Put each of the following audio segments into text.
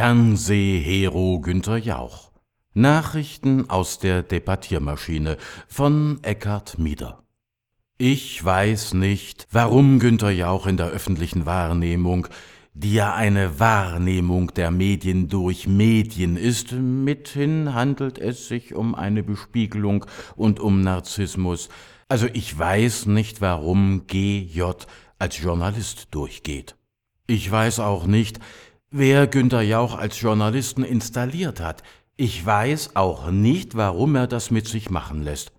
Fernsehhero Günther Jauch. Nachrichten aus der Debattiermaschine von Eckhard Mieder. Ich weiß nicht, warum Günther Jauch in der öffentlichen Wahrnehmung, die ja eine Wahrnehmung der Medien durch Medien ist, mithin handelt es sich um eine Bespiegelung und um Narzissmus. Also ich weiß nicht, warum GJ als Journalist durchgeht. Ich weiß auch nicht, wer Günter Jauch als Journalisten installiert hat. Ich weiß auch nicht, warum er das mit sich machen lässt.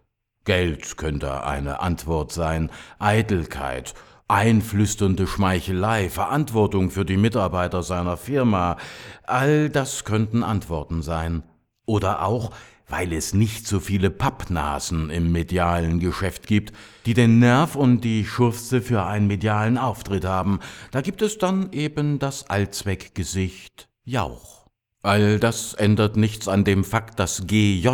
Geld könnte eine Antwort sein, Eitelkeit, einflüsternde Schmeichelei, Verantwortung für die Mitarbeiter seiner Firma, all das könnten Antworten sein. Oder auch, weil es nicht so viele Pappnasen im medialen Geschäft gibt, die den Nerv und die Schurfse für einen medialen Auftritt haben. Da gibt es dann eben das Allzweckgesicht Jauch. All das ändert nichts an dem Fakt, dass GJ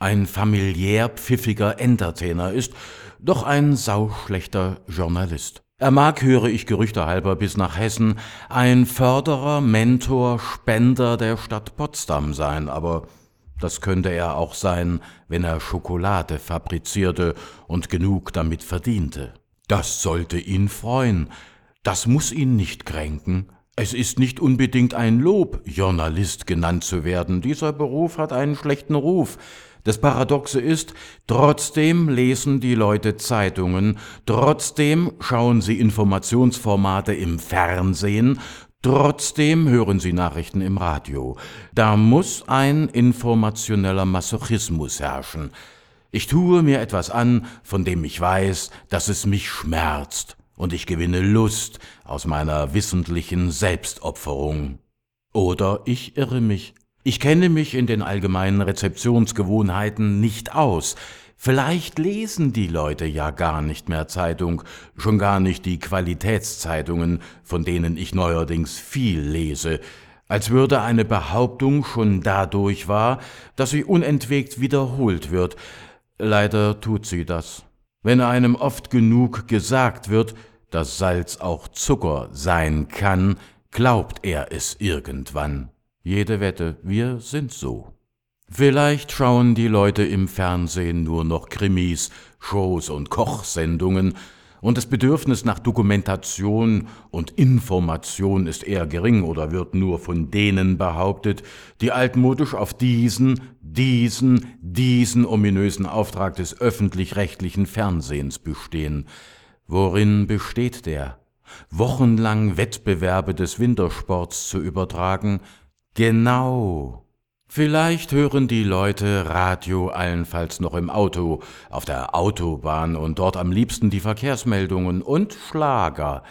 ein familiär pfiffiger Entertainer ist, doch ein sauschlechter Journalist. Er mag, höre ich Gerüchte halber, bis nach Hessen ein Förderer, Mentor, Spender der Stadt Potsdam sein, aber das könnte er auch sein, wenn er Schokolade fabrizierte und genug damit verdiente. Das sollte ihn freuen, das muss ihn nicht kränken. Es ist nicht unbedingt ein Lob, Journalist genannt zu werden. Dieser Beruf hat einen schlechten Ruf. Das Paradoxe ist, trotzdem lesen die Leute Zeitungen, trotzdem schauen sie Informationsformate im Fernsehen, Trotzdem hören Sie Nachrichten im Radio. Da muss ein informationeller Masochismus herrschen. Ich tue mir etwas an, von dem ich weiß, dass es mich schmerzt, und ich gewinne Lust aus meiner wissentlichen Selbstopferung. Oder ich irre mich. Ich kenne mich in den allgemeinen Rezeptionsgewohnheiten nicht aus, Vielleicht lesen die Leute ja gar nicht mehr Zeitung, schon gar nicht die Qualitätszeitungen, von denen ich neuerdings viel lese, als würde eine Behauptung schon dadurch wahr, dass sie unentwegt wiederholt wird. Leider tut sie das. Wenn einem oft genug gesagt wird, dass Salz auch Zucker sein kann, glaubt er es irgendwann. Jede Wette, wir sind so. Vielleicht schauen die Leute im Fernsehen nur noch Krimis, Shows und Kochsendungen, und das Bedürfnis nach Dokumentation und Information ist eher gering oder wird nur von denen behauptet, die altmodisch auf diesen, diesen, diesen ominösen Auftrag des öffentlich-rechtlichen Fernsehens bestehen. Worin besteht der? Wochenlang Wettbewerbe des Wintersports zu übertragen? Genau Vielleicht hören die Leute Radio allenfalls noch im Auto, auf der Autobahn und dort am liebsten die Verkehrsmeldungen und Schlager.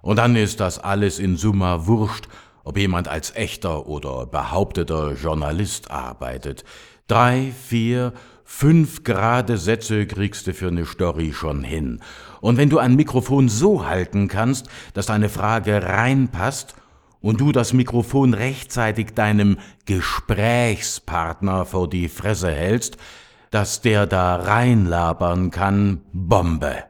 Und dann ist das alles in Summa wurscht, ob jemand als echter oder behaupteter Journalist arbeitet. Drei, vier, fünf gerade Sätze kriegst du für eine Story schon hin. Und wenn du ein Mikrofon so halten kannst, dass deine Frage reinpasst und du das Mikrofon rechtzeitig deinem Gesprächspartner vor die Fresse hältst, dass der da reinlabern kann, Bombe.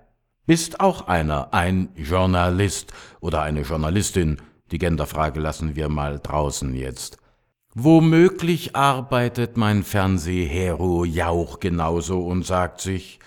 Bist auch einer, ein Journalist oder eine Journalistin, die Genderfrage lassen wir mal draußen jetzt. Womöglich arbeitet mein Fernsehhero Jauch genauso und sagt sich,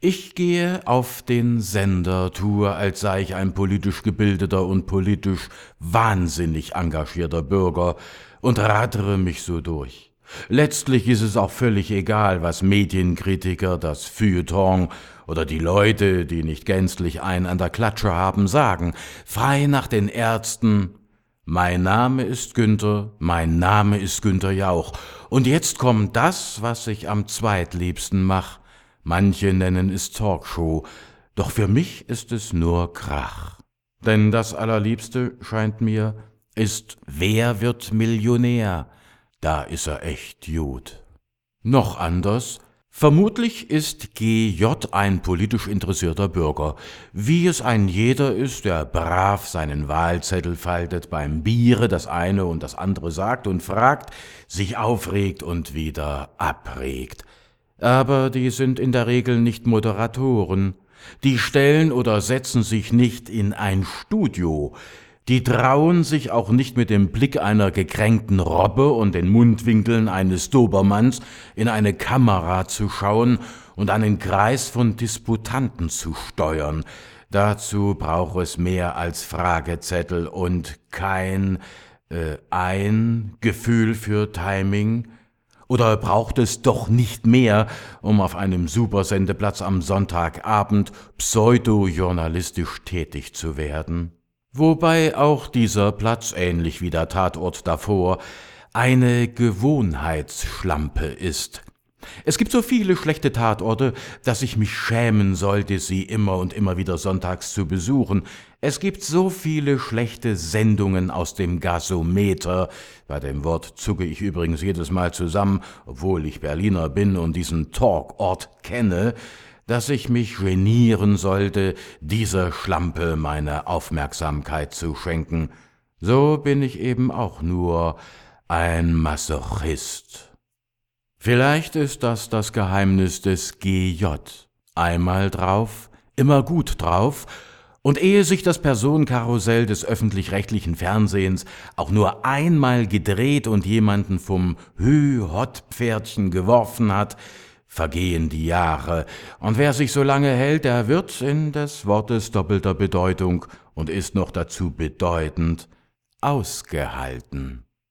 ich gehe auf den Sender, tue, als sei ich ein politisch gebildeter und politisch wahnsinnig engagierter Bürger und ratere mich so durch. Letztlich ist es auch völlig egal, was Medienkritiker, das Feuilleton oder die Leute, die nicht gänzlich ein an der Klatsche haben, sagen. Frei nach den Ärzten. Mein Name ist Günther, mein Name ist Günther Jauch. Und jetzt kommt das, was ich am zweitliebsten mach Manche nennen es Talkshow, doch für mich ist es nur Krach. Denn das Allerliebste scheint mir, ist Wer wird Millionär? Da ist er echt gut. Noch anders, Vermutlich ist GJ ein politisch interessierter Bürger, wie es ein jeder ist, der brav seinen Wahlzettel faltet, beim Biere das eine und das andere sagt und fragt, sich aufregt und wieder abregt aber die sind in der Regel nicht Moderatoren. Die stellen oder setzen sich nicht in ein Studio. die trauen sich auch nicht mit dem Blick einer gekränkten Robbe und den Mundwinkeln eines Dobermanns in eine Kamera zu schauen und einen Kreis von Disputanten zu steuern. Dazu braucht es mehr als Fragezettel und kein äh, ein Gefühl für Timing. Oder braucht es doch nicht mehr, um auf einem Supersendeplatz am Sonntagabend pseudojournalistisch tätig zu werden? Wobei auch dieser Platz, ähnlich wie der Tatort davor, eine Gewohnheitsschlampe ist. Es gibt so viele schlechte Tatorte, dass ich mich schämen sollte, sie immer und immer wieder sonntags zu besuchen. Es gibt so viele schlechte Sendungen aus dem Gasometer, bei dem Wort zucke ich übrigens jedes Mal zusammen, obwohl ich Berliner bin und diesen Talkort kenne, dass ich mich genieren sollte, dieser Schlampe meine Aufmerksamkeit zu schenken. So bin ich eben auch nur ein Masochist. Vielleicht ist das das Geheimnis des GJ. Einmal drauf, immer gut drauf, und ehe sich das Personenkarussell des öffentlich-rechtlichen Fernsehens auch nur einmal gedreht und jemanden vom Hü-Hott-Pferdchen geworfen hat, vergehen die Jahre, und wer sich so lange hält, der wird in des Wortes doppelter Bedeutung und ist noch dazu bedeutend ausgehalten.